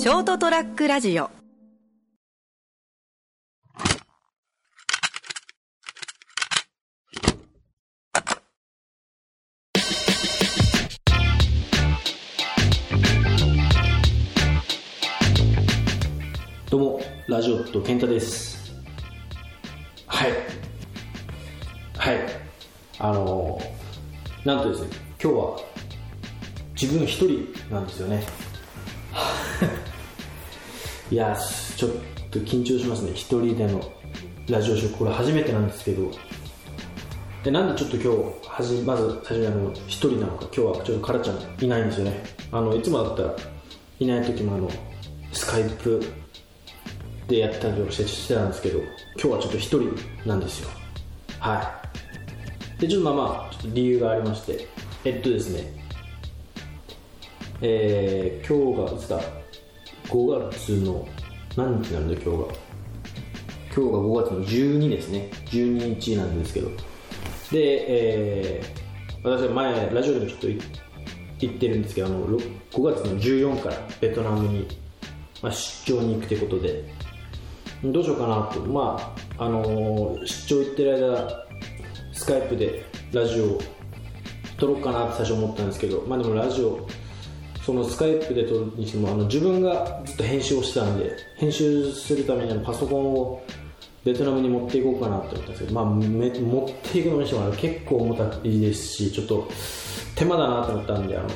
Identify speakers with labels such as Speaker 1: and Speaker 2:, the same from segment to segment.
Speaker 1: ショートトラックラジオ。
Speaker 2: どうもラジオット健太です。はい。はい。あのなんとですね今日は自分一人なんですよね いやちょっと緊張しますね。一人でのラジオショーこれ初めてなんですけど。でなんでちょっと今日はじまず最初にあの？一人なのか。今日はちょっとカラちゃんいないんですよね。あのいつもだったらいない時もあのスカイプでやったりしてたんですけど今日はちょっと一人なんですよ。はい。でちょっとまあまあ理由がありまして。えっとですね。えー、今日がいつだ？5月の何日なんだ今日が？今日が5月の12ですね。12日なんですけど。で、えー、私は前ラジオでもちょっと言ってるんですけどあの5月の14からベトナムに、まあ、出張に行くということで。どうしようかなと。まああのー、出張行ってる間スカイプでラジオ撮ろうかなって最初思ったんですけどまあでもラジオそのスカイプで撮るにしてもあの自分がずっと編集をしてたんで編集するためにパソコンをベトナムに持っていこうかなって思ったんですけど、まあ、め持っていくのにしても結構重たいですしちょっと手間だなと思ったんであの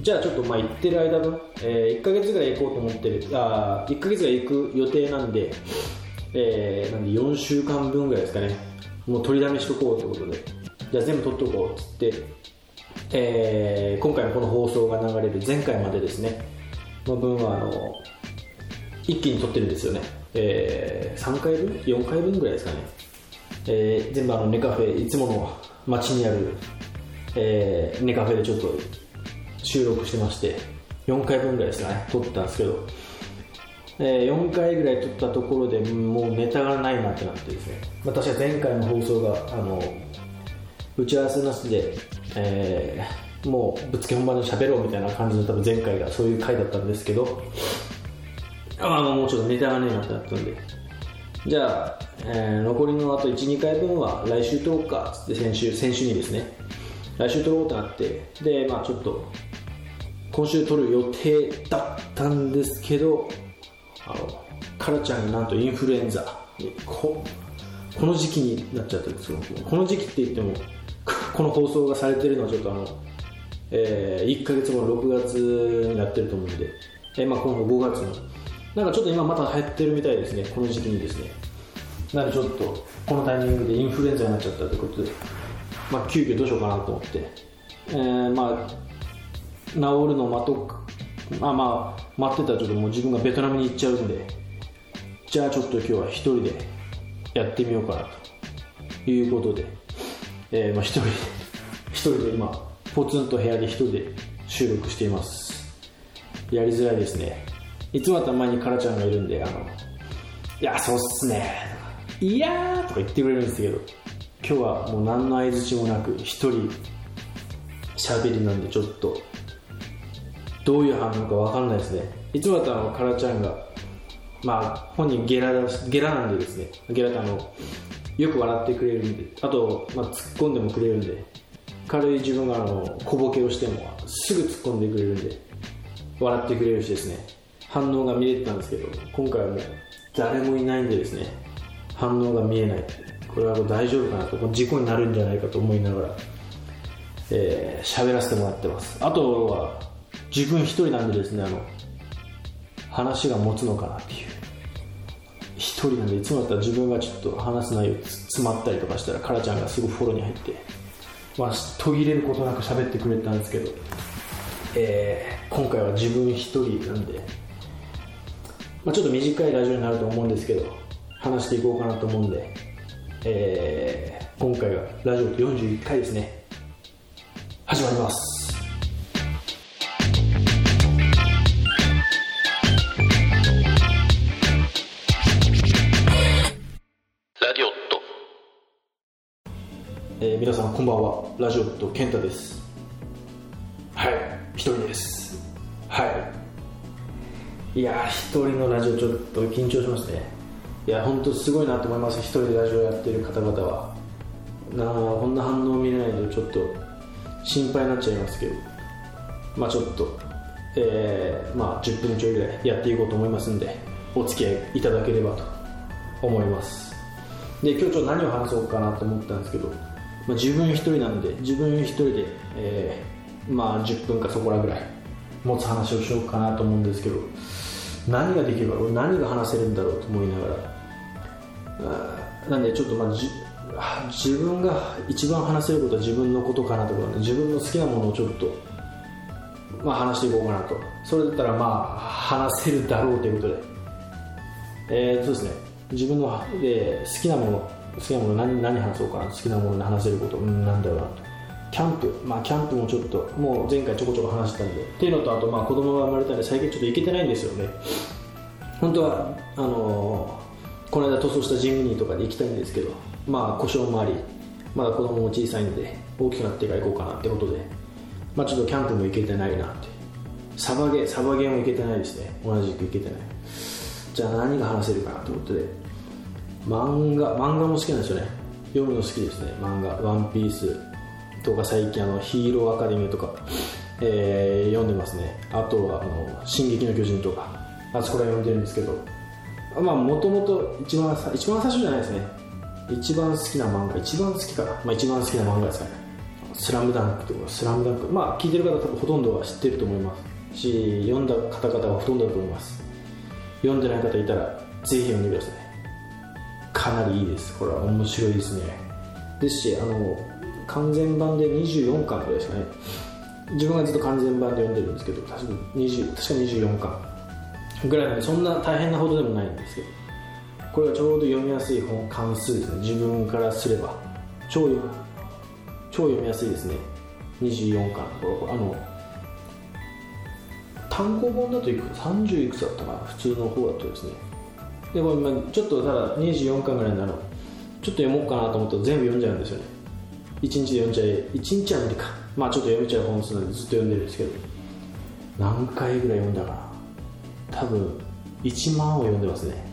Speaker 2: じゃあちょっとまあ行ってる間分、えー、1ヶ月ぐらい行こうと思ってるあ1ヶ月ぐらい行く予定なんで、えー、なんで4週間分ぐらいですかね。もう取りだめしとこうということで。じゃあ全部取っとこうっつってえー、今回のこの放送が流れる前回までですねの分はあの一気に撮ってるんですよね、えー、3回分？4回分ぐらいですかね、えー、全部あのネカフェいつもの街にある、えー、ネカフェでちょっと収録してまして4回分ぐらいですかね撮ったんですけど、えー、4回ぐらい撮ったところでもうネタがないなってなってですね。私は前回の放送があの打ち合わせなしでえー、もうぶつけ本番で喋ろうみたいな感じの多分前回がそういう回だったんですけどあのもうちょっとネタがねえなってなったんで。じゃあ、えー、残りのあと12回分は来週撮ろうかっつって先週先週にですね。来週撮ろうってなって。でまあちょっと今週撮る予定だったんですけどあのカラちゃんがなんとインフルエンザここの時期になっちゃったんですよ。この時期って言ってもこの放送がされてるのはちょっとあの、えー、1か月後の6月になってると思うんで、えーまあ、今度5月のなんかちょっと今また流行ってるみたいですね。この時期にですね。なのでちょっとこのタイミングでインフルエンザになっちゃったということで、まあ、急遽どうしようかなと思って、えー、まあ治るのを待とうかまあまあ待ってたらちょっともう自分がベトナムに行っちゃうんでじゃあちょっと今日は一人でやってみようかなということでえー、まあ、一人一人で今ポツンと部屋で一人で収録しています。やりづらいですね。いつもたら前にカラちゃんがいるんであのいやそうっすね。いやーとか言ってくれるんですけど今日はもう何の相づちもなく一人喋りなんでちょっとどういう反応か分かんないですね。いつもたカラちゃんがまあ本人ゲラゲラなんでですね。ゲラってあのよく笑ってくれるんで。あと、まあ、突っ込んでもくれるんで。軽い自分があの小ボケをしてもすぐ突っ込んでくれるんで。笑ってくれるしですね。反応が見れてたんですけど今回はもう誰もいないんでですね。反応が見えない。これは大丈夫かなと。事故になるんじゃないかと思いながら喋、えー、らせてもらってます。あとは自分一人なんでですねあの話が持つのかなっていう。一人なんでいつもだったら自分がちょっと話す内容詰まったりとかしたらカラちゃんがすぐフォローに入って、まあ、途切れることなく喋ってくれたんですけど、えー、今回は自分一人なんで、まあ、ちょっと短いラジオになると思うんですけど話していこうかなと思うんで、えー、今回がラジオ41回ですね。始まります。えー、皆さんこんばんは。ラジオット健太です。はい。一人です。はい。いやー一人のラジオちょっと緊張しますね。いや本当すごいなと思います。一人でラジオやってる方々は。なあこんな反応見れないとちょっと心配になっちゃいますけど。まあちょっとえー、まあ10分ちょいぐらいやっていこうと思いますんでお付き合いいただければと思います。で今日ちょっと何を話そうかなと思ったんですけど、まあ、自分一人なんで自分一人で、えー、まあ10分かそこらぐらい持つ話をしようかなと思うんですけど何ができるか俺何が話せるんだろうと思いながらなんでちょっとまあじ自分が一番話せることは自分のことかなとか、ね、自分の好きなものをちょっと、まあ、話していこうかなと。それだったらまあ話せるだろうということで。えー、そうですね。自分の、えー、好きなもの好きなもの何何話そうかな好きなものに話せること、うん、なんだろうなキャンプ、まあ、キャンプもちょっともう前回ちょこちょこ話したんでっていうのとあとまあ子供が生まれたんで最近ちょっと行けてないんですよね。本当はあのー、この間塗装したジムニーとかで行きたいんですけどまあ故障もありまだ子供も小さいんで大きくなってから行こうかなってことでまあちょっとキャンプも行けてないなって。サバゲサバゲーも行けてないですね。同じく行けてない。じゃあ何が話せるかなということで漫画漫画も好きなんですよね。読むの好きですね。漫画「ワンピース。とか最近あのヒーローアカデミーとか、えー、読んでますね。あとはあの「進撃の巨人」とか。あそこら読んでるんですけど。まあもともと一番一番最初じゃないですね。一番好きな漫画一番好きかな、まあ、一番好きな漫画ですかね「スラムダンクとか「スラムダンク。まあ聞いてる方多分ほとんどは知ってると思いますし読んだ方々はほとんどだと思います。読んでない方いたらぜひ読んでくださいかなりいいです。これは面白いですね。ですしあの完全版で24巻ぐらいですかね自分がずっと完全版で読んでるんですけど確か20確か24巻ぐらいなんでそんな大変なほどでもないんですけど。これはちょうど読みやすい本関数ですね。自分からすれば。超超読みやすいですね。24巻これあの単行本だといく30いくつだったかな。普通の方だとですね。でこれちょっとただ24巻ぐらいなの。ちょっと読もうかなと思ったら全部読んじゃうんですよね。1日で読んじゃえ1日は無理か。まあちょっと読めちゃう本数なんでずっと読んでるんですけど。何回ぐらい読んだかな。多分1万を読んでますね。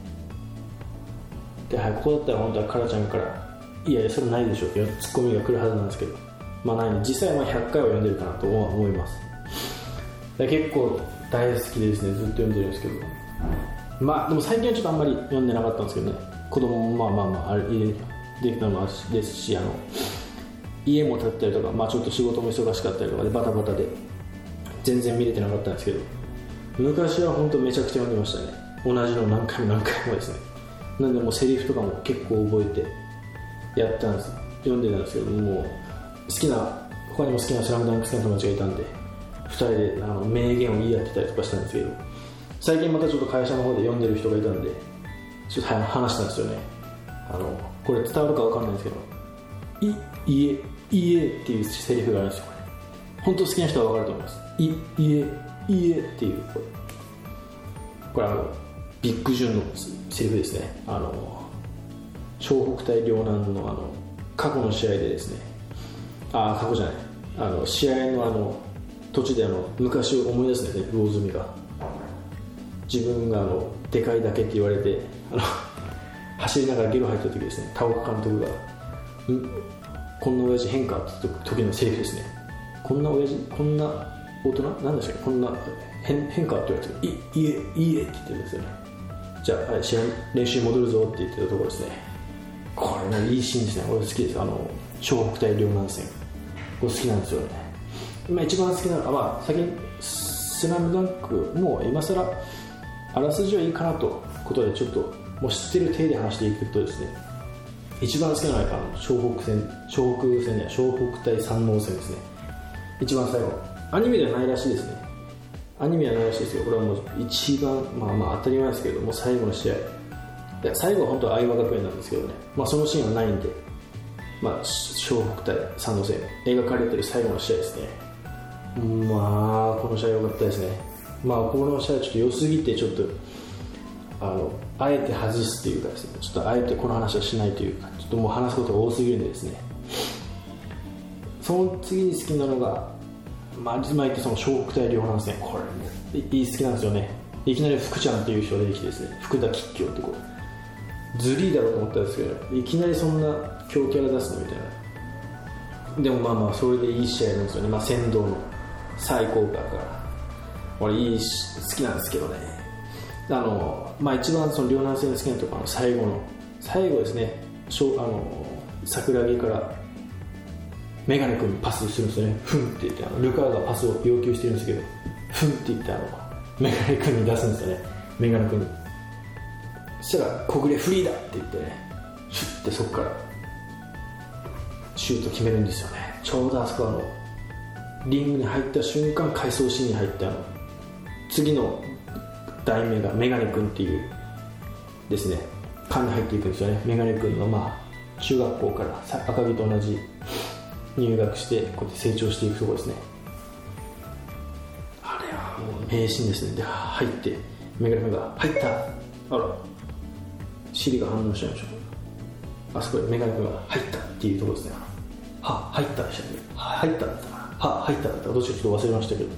Speaker 2: で、はい、ここだったら本当はカラちゃんからいやいやそれないでしょってツッコミが来るはずなんですけど。まあない実際は100回は読んでるかなと思います。結構大好きでですね。ずっと読んでるんですけど。まあでも最近はちょっとあんまり読んでなかったんですけどね。子供もまあまあまああれできたのもですしあの家も建ったりとか、まあ、ちょっと仕事も忙しかったりとかでバタバタで全然見れてなかったんですけど。昔は本当めちゃくちゃ読んでましたね。同じの何回も何回もですね。なんでもうセリフとかも結構覚えてやったんです。読んでたんですけどもう好きな他にも好きな「スラムダンク好きな友達がいたんで2人であの名言を言い合ってたりとかしたんですけど。最近またちょっと会社の方で読んでる人がいたんでちょっと話したんですよね。あのこれ伝わるか分かんないんですけど「い家いえっていうセリフがあるんですよこれ。本当好きな人は分かると思います。いいえいえっていうこれ。これあのビッグジュンのセリフですね。あの湘北対両南のあの過去の試合でですね。ああ過去じゃない。あの試合のあの途中であの昔を思い出すんですね魚住が。自分があのでかいだけって言われてあの 走りながらゲロ入った時ですね田岡監督がこんな親父変かって時のセリフですね。こんな親父こんな大人なんでしたっけこんな変変かって言われて「いいえいいえ」って言ってるんですよね。じゃあ、試合練習戻るぞって言ってたところですね。これねいいシーンですね。俺好きです。あの湘北対両南戦。これ好きなんですよね。今一番好きなのは、まあ、先に「スラムダンクもう今更あらすじはいいかなということでちょっともう知ってる体で話していくとですね一番好きなのはやっぱ湘北戦湘北戦で湘北対山王戦ですね。一番最後アニメではないらしいですね。アニメはないらしいですよ。これはもう一番まあまあ当たり前ですけどもう最後の試合。いや最後は本当は相葉学園なんですけどね、まあ、そのシーンはないんで、まあ、湘北対山王戦描かれてる最後の試合ですね。まあこの試合良かったですね。まあこの試合ちょっと良すぎてちょっとあのあえて外すっていうかですねちょっとあえてこの話はしないというかちょっともう話すことが多すぎるんでですね。その次に好きなのがまあ、実前言ってその小北対両南戦これ、ね、いい好きなんですよね。いきなり福ちゃんっていう人が出てきてですね福田吉祥ってこうずりーだろうと思ったんですけどいきなりそんな強キャラ出すのみたいな。でもまあまあそれでいい試合なんですよね、まあ、仙道の最高額から。俺いいし好きなんですけどね。あの、まあ、一番その両南戦の好きなところの最後の最後ですね。しょあの桜木からメガネ君にパスするんですよね。フンって言ってあのルカワがパスを要求してるんですけどフンって言ってあのメガネ君に出すんですよね。メガネ君に。そしたら「小暮フリーだ!」って言ってねシュッてそこからシュート決めるんですよね。ちょうどあそこあのリングに入った瞬間回想シーンに入ってあの次の題名がメガネ君っていうですね缶に入っていくんですよね。メガネ君のまあ中学校から赤城と同じ入学してこうやって成長していくところですね。あれはもう名シーンですね。で入ってメガネ君が「入った!」あら。尻が反応しちゃいました。あそこでメガネ君が「入った!」っていうところですね。は入ったでしたねは入っただったかな。は入っただったどっちかちょっと忘れましたけど。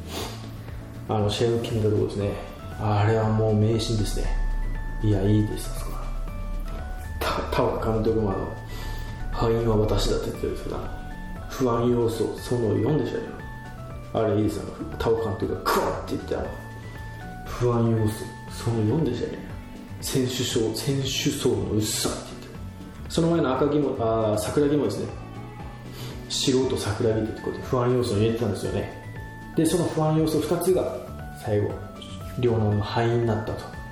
Speaker 2: あの試合を決めたところですね。あれはもう名シーンですね。いやいいですあそこは。た田岡監督もあの敗因は私だって言ってるんですけど不安要素その4でしたよ。あれいいですよ。田岡監督がクワッて言ってあの不安要素その4でしたよ。ね選手層選手層の薄さって言ってその前の赤木もあ桜木もですね。素人桜木ってことで不安要素を入れてたんですよね。でその不安要素2つが最後両南の敗因になったと。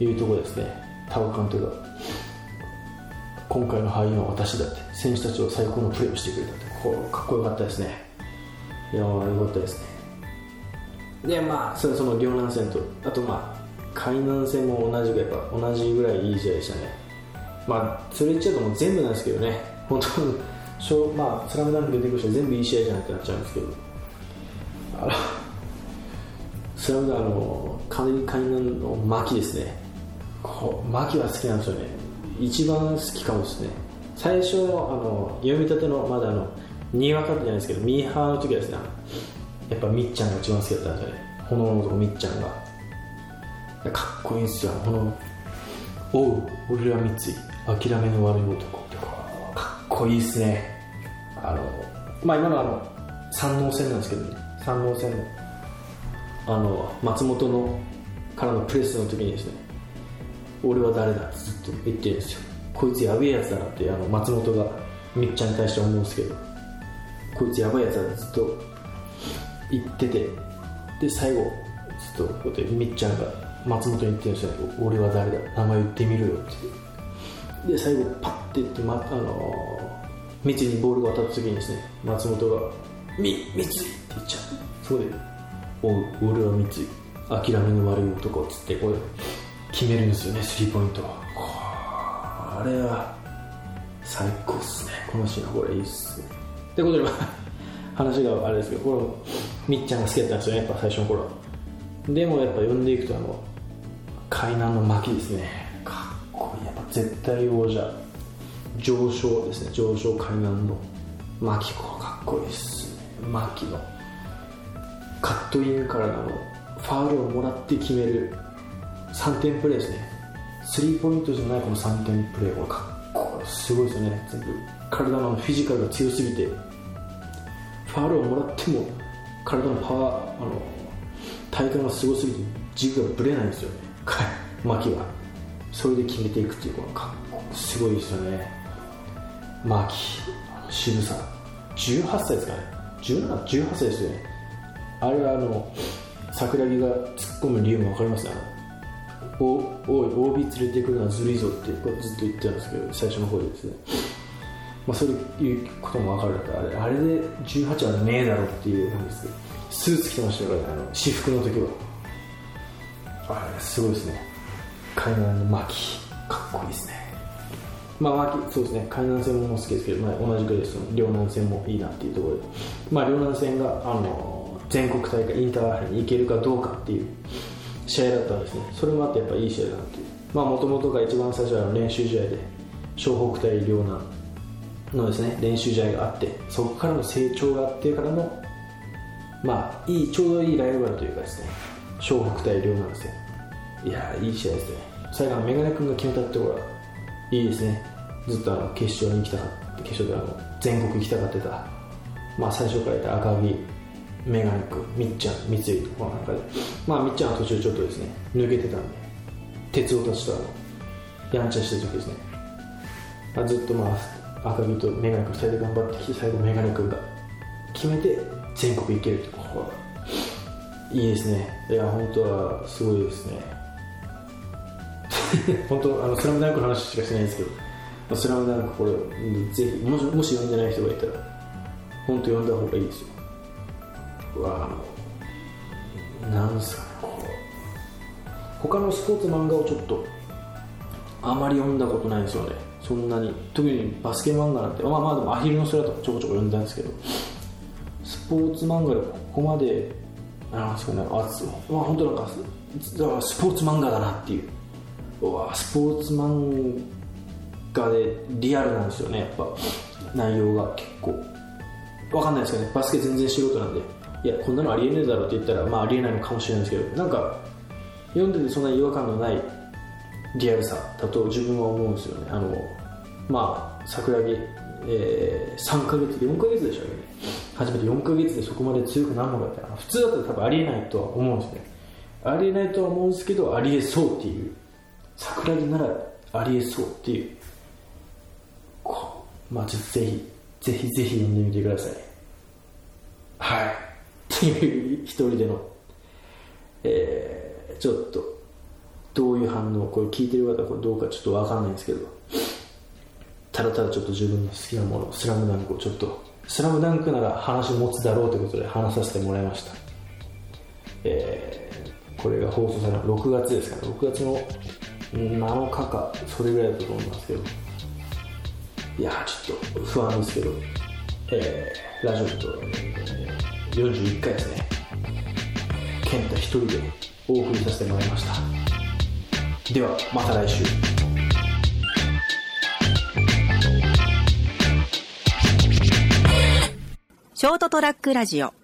Speaker 2: いうところですね。田尾監督が。今回の敗因は私だって。選手たちを最高のプレーをしてくれたって。こうかっこよかったですね。いやーよかったですね。でまあそれその両南戦とあとまあ海南戦も同じくやっぱ同じぐらいいい試合でしたね。まあそれ言っちゃうともう全部なんですけどね。本当 にまあスラムダンク出てくる人は全部いい試合じゃないってなっちゃうんですけど。スラムダンクの海南の牧ですね。こう牧は好きなんですよね。一番好きかもですね。最初あの読み立てのまだあのにわかってじゃないですけどミーハーの時はですねやっぱみっちゃんが一番好きだったんですよね。炎の男みっちゃんが。かっこいいんですよ。炎おう俺は三井。諦めの悪い男。ってかっこいいですね。あのまあ今のあの山王戦なんですけどね。山王戦のあの松本のからのプレスの時にですね俺は誰だってずっと言ってるんですよ。こいつやべえやつだなってあの松本がみっちゃんに対して思うんですけどこいつやばいやつだってずっと言っててで最後ずっとこうやってみっちゃんが松本に言ってるんですよ。俺は誰だ名前言ってみろよって。で最後パッて言って、ま、あの三井にボールが渡った時にですね松本が「み三井!」って言っちゃう。そこで「お俺は三井諦めの悪い男」っつってこれ決めるんですよねスリーポイントあれは最高っすね。このシーンはこれいいっすね。ってことで 話があれですけどこれみっちゃんが好きだったんですよねやっぱ最初の頃でもやっぱ呼んでいくとあの海南の巻ですね。かっこいい。やっぱ絶対王者。上昇ですね。上昇海南の巻。こかっこいいっすね。巻の。カットインからのファウルをもらって決める。3点プレーですね。スリーポイントじゃないこの3点プレーは。かっこすごいですよね。全部体のフィジカルが強すぎて。ファウルをもらっても体のパワーあの体幹がすごすぎて軸がぶれないんですよね。牧は。それで決めていくっていうこのかっすごいですよね。牧渋さ。18歳ですかね。17、18歳ですよね。あれはあの桜木が突っ込む理由も分かります？ねおおい OB 連れてくるのはずるいぞってずっと言ってたんですけど最初の方でですね。まあそういうことも分かるだったあれあれで18はねえだろっていう感じですけどスーツ着てましたからねあの私服の時は。あれすごいですね。海南の巻。かっこいいですね。まあ巻そうですね。海南戦も好きですけど、まあ、同じくです両南戦もいいなっていうところで。まあ両南戦があの全国大会インターハイに行けるかどうかっていう試合だったんですね。それもあってやっぱいい試合だなっていう。まあもともとが一番最初は練習試合で湘北対両南のですね練習試合があってそこからの成長があってからのまあいいちょうどいいライバルというかですね湘北対両南戦。いやいい試合ですね。最後のメガネ君が決めたってころはいいですね。ずっとあの決勝に行きたかった決勝であの全国行きたがってたまあ最初から言った赤木メガネ君みっちゃん三井とこの中でまあみっちゃんは途中ちょっとですね抜けてたんで鉄夫たちとあのやんちゃしてる時ですね、まあ、ずっとまあ赤木とメガネ君2人で頑張ってきて最後メガネ君が決めて全国行けるってここはい。いですね。いや本当はすごいですね。本当あのスラムダンクの話しかしないんですけどスラムダンクこれぜひもしもし読んでない人がいたら本当読んだ方がいいですよわなんすかねこう。他のスポーツ漫画をちょっとあまり読んだことないんですよね。そんなに。特にバスケ漫画なんて。まあまあでもアヒルの空とかちょこちょこ読んだんですけど。スポーツ漫画でここまでなんですかねあまあ本当なんかだからスポーツ漫画だなっていう。うわスポーツ漫画でリアルなんですよねやっぱ。内容が結構。わかんないですけどねバスケ全然素人なんで。いやこんなのありえねえだろって言ったらまあありえないのかもしれないですけどなんか読んでてそんな違和感のないリアルさだと自分は思うんですよね。あのまあ桜木、えー、3ヶ月4ヶ月でしたね初めて4ヶ月でそこまで強くなるのかって普通だったら多分ありえないとは思うんですねありえないとは思うんですけどありえそうっていう。桜木ならありえそうっていう。まあぜひぜひぜひ読んでみてください。はい。ていう一人でのえー、ちょっとどういう反応これ聞いてる方これどうかちょっと分かんないんですけどただただちょっと自分の好きなもの「スラムダンクをちょっと「スラムダンクなら話持つだろうということで話させてもらいました。えー、これが放送される6月ですかね。6月の7日かそれぐらいだと思いますけど。いやちょっと不安ですけど、えー、ラジオと、えー、41回ですね。健太一人でお送りさせてもらいました。ではまた来週。
Speaker 1: ショートトラックラジオ。